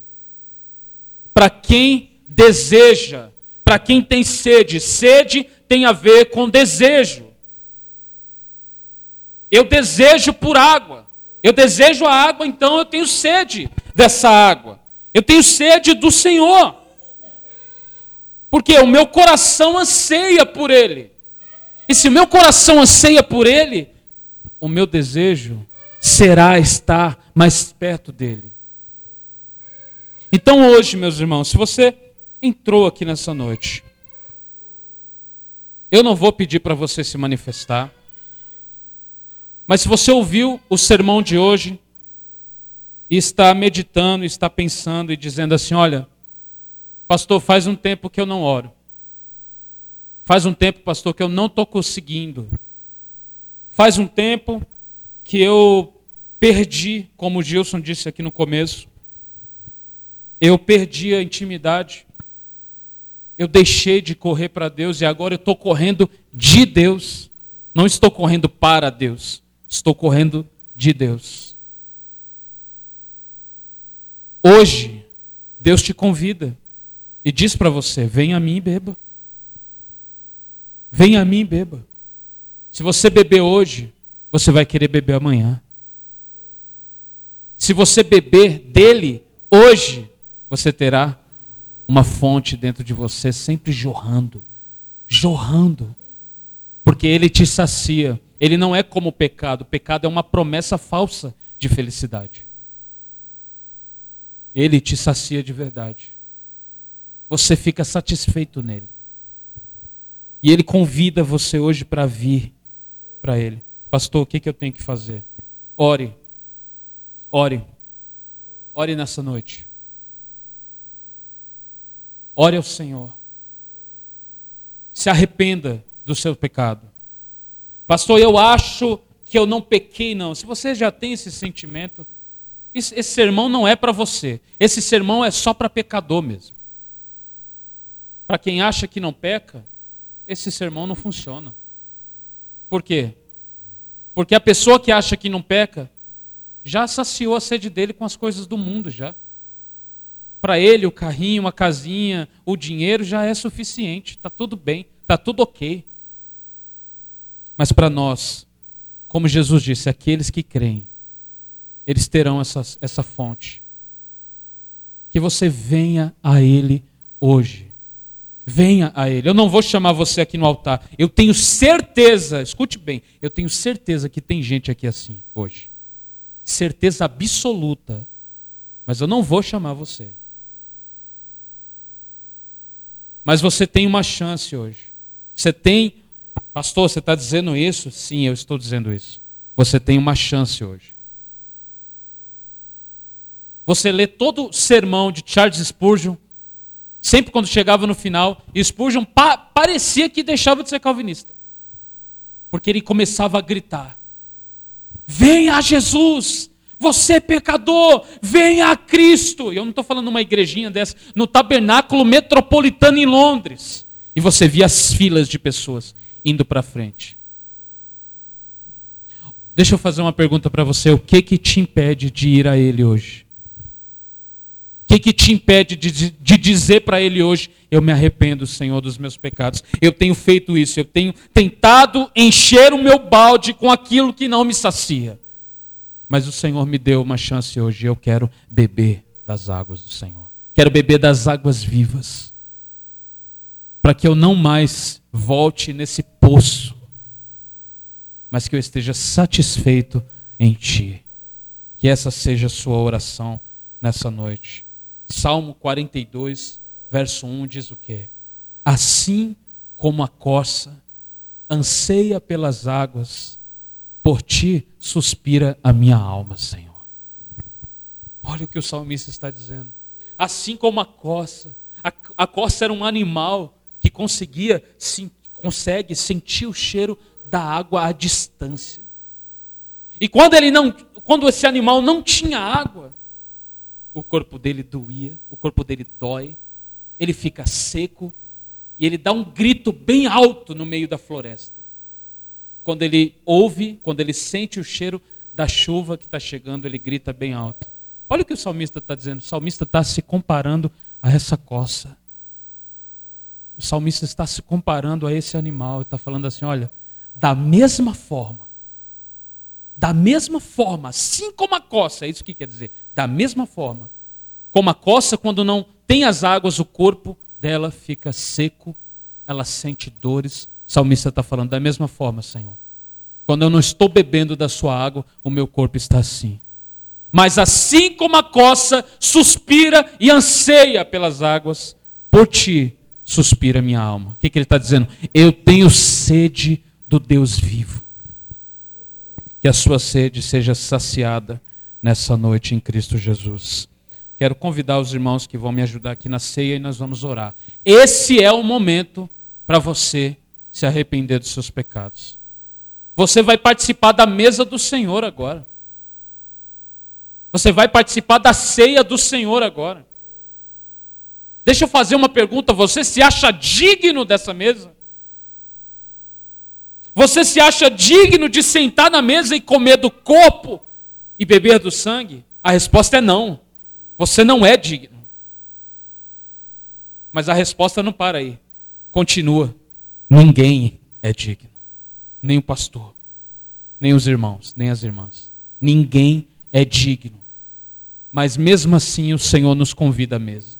Para quem deseja, para quem tem sede, sede tem a ver com desejo. Eu desejo por água. Eu desejo a água, então eu tenho sede dessa água. Eu tenho sede do Senhor. Porque o meu coração anseia por Ele. E se o meu coração anseia por Ele, o meu desejo será estar mais perto dEle. Então hoje, meus irmãos, se você entrou aqui nessa noite, eu não vou pedir para você se manifestar. Mas se você ouviu o sermão de hoje e está meditando, está pensando e dizendo assim: olha, pastor, faz um tempo que eu não oro. Faz um tempo, pastor, que eu não estou conseguindo. Faz um tempo que eu perdi, como o Gilson disse aqui no começo, eu perdi a intimidade. Eu deixei de correr para Deus e agora eu estou correndo de Deus. Não estou correndo para Deus. Estou correndo de Deus. Hoje, Deus te convida e diz para você: venha a mim e beba. Venha a mim e beba. Se você beber hoje, você vai querer beber amanhã. Se você beber dele hoje, você terá uma fonte dentro de você sempre jorrando, jorrando, porque ele te sacia. Ele não é como o pecado. O pecado é uma promessa falsa de felicidade. Ele te sacia de verdade. Você fica satisfeito nele. E ele convida você hoje para vir para ele. Pastor, o que, que eu tenho que fazer? Ore. Ore. Ore nessa noite. Ore ao Senhor. Se arrependa do seu pecado. Pastor, eu acho que eu não pequei, não. Se você já tem esse sentimento, esse, sermão não é para você. Esse sermão é só para pecador mesmo. Para quem acha que não peca, esse sermão não funciona. Por quê? Porque a pessoa que acha que não peca, já saciou a sede dele com as coisas do mundo já. Para ele, o carrinho, a casinha, o dinheiro já é suficiente. Está tudo bem, está tudo ok. Mas para nós, como Jesus disse, aqueles que creem, eles terão essa, essa fonte. Que você venha a Ele hoje. Venha a Ele. Eu não vou chamar você aqui no altar. Eu tenho certeza, escute bem, eu tenho certeza que tem gente aqui assim hoje. Certeza absoluta. Mas eu não vou chamar você. Mas você tem uma chance hoje. Você tem Pastor, você está dizendo isso? Sim, eu estou dizendo isso. Você tem uma chance hoje. Você lê todo o sermão de Charles Spurgeon, sempre quando chegava no final, Spurgeon pa parecia que deixava de ser calvinista. Porque ele começava a gritar: Venha a Jesus! Você é pecador, venha a Cristo. E eu não estou falando numa igrejinha dessa, no tabernáculo metropolitano em Londres. E você via as filas de pessoas indo para frente. Deixa eu fazer uma pergunta para você. O que que te impede de ir a Ele hoje? O que que te impede de, de dizer para Ele hoje: Eu me arrependo, Senhor, dos meus pecados. Eu tenho feito isso. Eu tenho tentado encher o meu balde com aquilo que não me sacia. Mas o Senhor me deu uma chance hoje. Eu quero beber das águas do Senhor. Quero beber das águas vivas. Para que eu não mais volte nesse poço, mas que eu esteja satisfeito em Ti. Que essa seja a sua oração nessa noite. Salmo 42, verso 1 diz o quê? Assim como a corça anseia pelas águas, por ti suspira a minha alma, Senhor. Olha o que o salmista está dizendo. Assim como a corça, a, a corça era um animal que conseguia consegue sentir o cheiro da água à distância. E quando ele não, quando esse animal não tinha água, o corpo dele doía, o corpo dele dói, ele fica seco e ele dá um grito bem alto no meio da floresta. Quando ele ouve, quando ele sente o cheiro da chuva que está chegando, ele grita bem alto. Olha o que o salmista está dizendo. O salmista está se comparando a essa coça. O salmista está se comparando a esse animal e está falando assim: olha, da mesma forma Da mesma forma, assim como a coça, é isso que quer dizer. Da mesma forma, como a coça, quando não tem as águas, o corpo dela fica seco, ela sente dores. O salmista está falando da mesma forma, Senhor. Quando eu não estou bebendo da sua água, o meu corpo está assim. Mas assim como a coça suspira e anseia pelas águas, por ti suspira minha alma. O que, que ele está dizendo? Eu tenho sede do Deus vivo. Que a sua sede seja saciada nessa noite em Cristo Jesus. Quero convidar os irmãos que vão me ajudar aqui na ceia e nós vamos orar. Esse é o momento para você se arrepender dos seus pecados. Você vai participar da mesa do Senhor agora. Você vai participar da ceia do Senhor agora. Deixa eu fazer uma pergunta: você se acha digno dessa mesa? Você se acha digno de sentar na mesa e comer do corpo e beber do sangue? A resposta é não. Você não é digno. Mas a resposta não para aí. Continua. Ninguém é digno. Nem o pastor, nem os irmãos, nem as irmãs. Ninguém é digno. Mas mesmo assim o Senhor nos convida à mesa.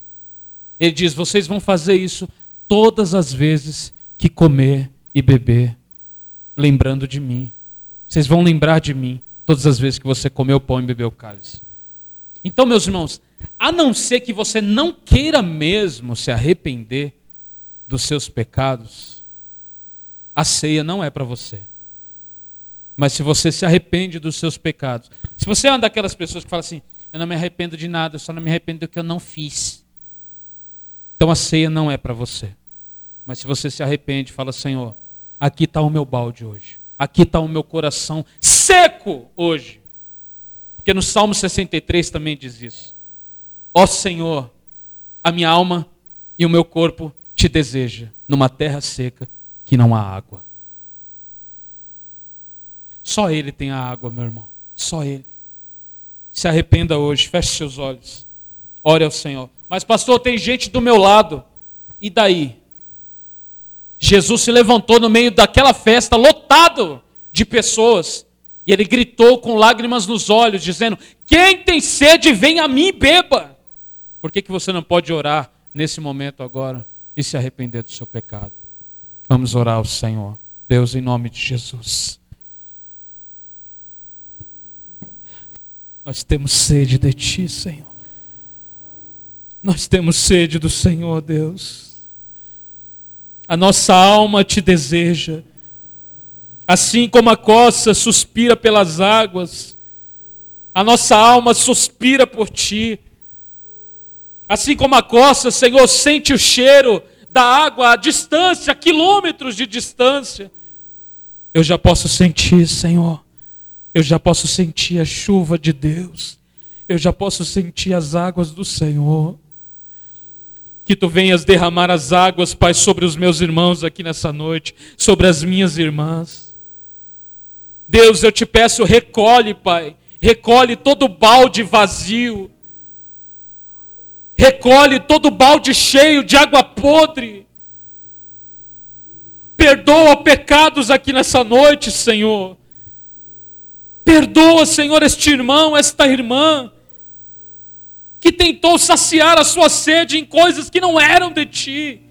Ele diz: vocês vão fazer isso todas as vezes que comer e beber, lembrando de mim. Vocês vão lembrar de mim todas as vezes que você comeu pão e bebeu cálice. Então, meus irmãos, a não ser que você não queira mesmo se arrepender dos seus pecados, a ceia não é para você. Mas se você se arrepende dos seus pecados, se você é uma daquelas pessoas que fala assim, eu não me arrependo de nada, eu só não me arrependo do que eu não fiz. Então a ceia não é para você. Mas se você se arrepende, fala, Senhor, aqui está o meu balde hoje. Aqui está o meu coração seco hoje. Porque no Salmo 63 também diz isso. Ó Senhor, a minha alma e o meu corpo te deseja numa terra seca que não há água. Só Ele tem a água, meu irmão. Só Ele. Se arrependa hoje, feche seus olhos. Ore ao Senhor. Mas, pastor, tem gente do meu lado. E daí? Jesus se levantou no meio daquela festa, lotado de pessoas. E ele gritou com lágrimas nos olhos, dizendo: Quem tem sede, vem a mim e beba. Por que, que você não pode orar nesse momento agora e se arrepender do seu pecado? Vamos orar ao Senhor. Deus, em nome de Jesus. Nós temos sede de Ti, Senhor. Nós temos sede do Senhor, Deus. A nossa alma te deseja. Assim como a coça suspira pelas águas, a nossa alma suspira por Ti. Assim como a coça, Senhor, sente o cheiro da água à distância, quilômetros de distância. Eu já posso sentir, Senhor, eu já posso sentir a chuva de Deus. Eu já posso sentir as águas do Senhor. Que tu venhas derramar as águas, Pai, sobre os meus irmãos aqui nessa noite, sobre as minhas irmãs. Deus, eu te peço, recolhe, Pai, recolhe todo balde vazio, recolhe todo balde cheio de água podre. Perdoa pecados aqui nessa noite, Senhor. Perdoa, Senhor, este irmão, esta irmã, que tentou saciar a sua sede em coisas que não eram de ti,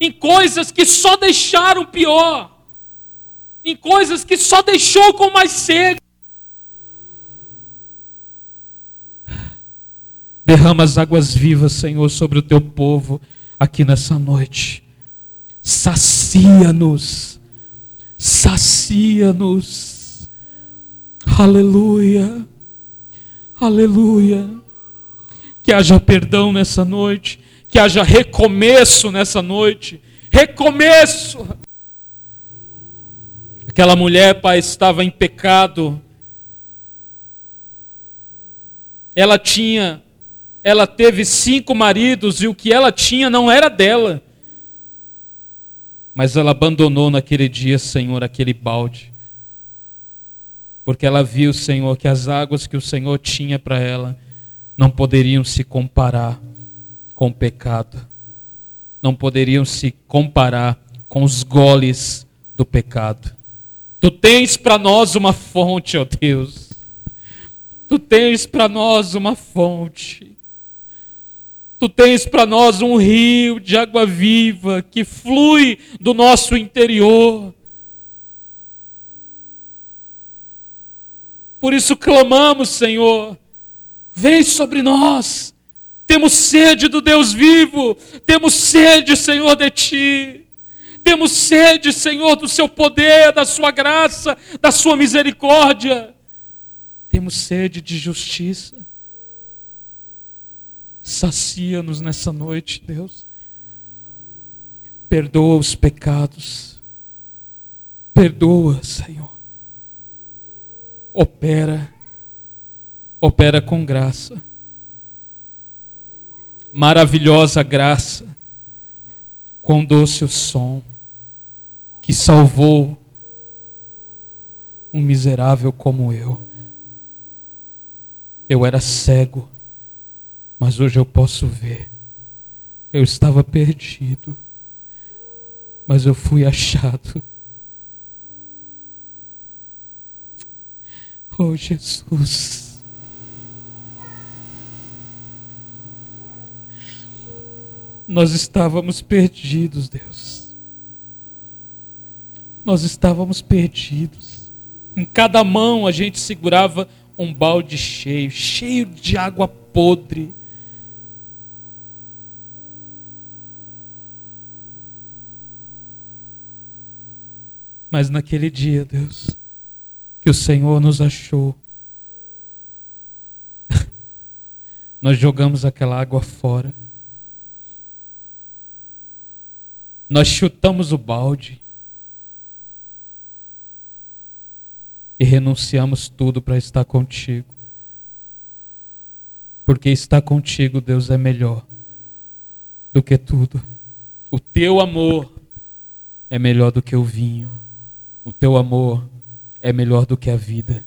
em coisas que só deixaram pior, em coisas que só deixou com mais sede. Derrama as águas vivas, Senhor, sobre o teu povo aqui nessa noite. Sacia-nos, sacia-nos Aleluia. Aleluia. Que haja perdão nessa noite, que haja recomeço nessa noite. Recomeço. Aquela mulher, pai, estava em pecado. Ela tinha, ela teve cinco maridos e o que ela tinha não era dela. Mas ela abandonou naquele dia, Senhor, aquele balde porque ela viu, Senhor, que as águas que o Senhor tinha para ela não poderiam se comparar com o pecado, não poderiam se comparar com os goles do pecado. Tu tens para nós uma fonte, ó Deus. Tu tens para nós uma fonte. Tu tens para nós um rio de água viva que flui do nosso interior. Por isso clamamos, Senhor, vem sobre nós. Temos sede do Deus vivo, temos sede, Senhor, de Ti. Temos sede, Senhor, do Seu poder, da Sua graça, da Sua misericórdia. Temos sede de justiça. Sacia-nos nessa noite, Deus. Perdoa os pecados. Perdoa, Senhor. Opera. Opera com graça. Maravilhosa graça. Com doce o som que salvou um miserável como eu. Eu era cego, mas hoje eu posso ver. Eu estava perdido, mas eu fui achado. Oh Jesus. Nós estávamos perdidos, Deus nós estávamos perdidos. Em cada mão a gente segurava um balde cheio, cheio de água podre. Mas naquele dia, Deus, que o Senhor nos achou, nós jogamos aquela água fora. Nós chutamos o balde. e renunciamos tudo para estar contigo. Porque estar contigo, Deus, é melhor do que tudo. O teu amor é melhor do que o vinho. O teu amor é melhor do que a vida.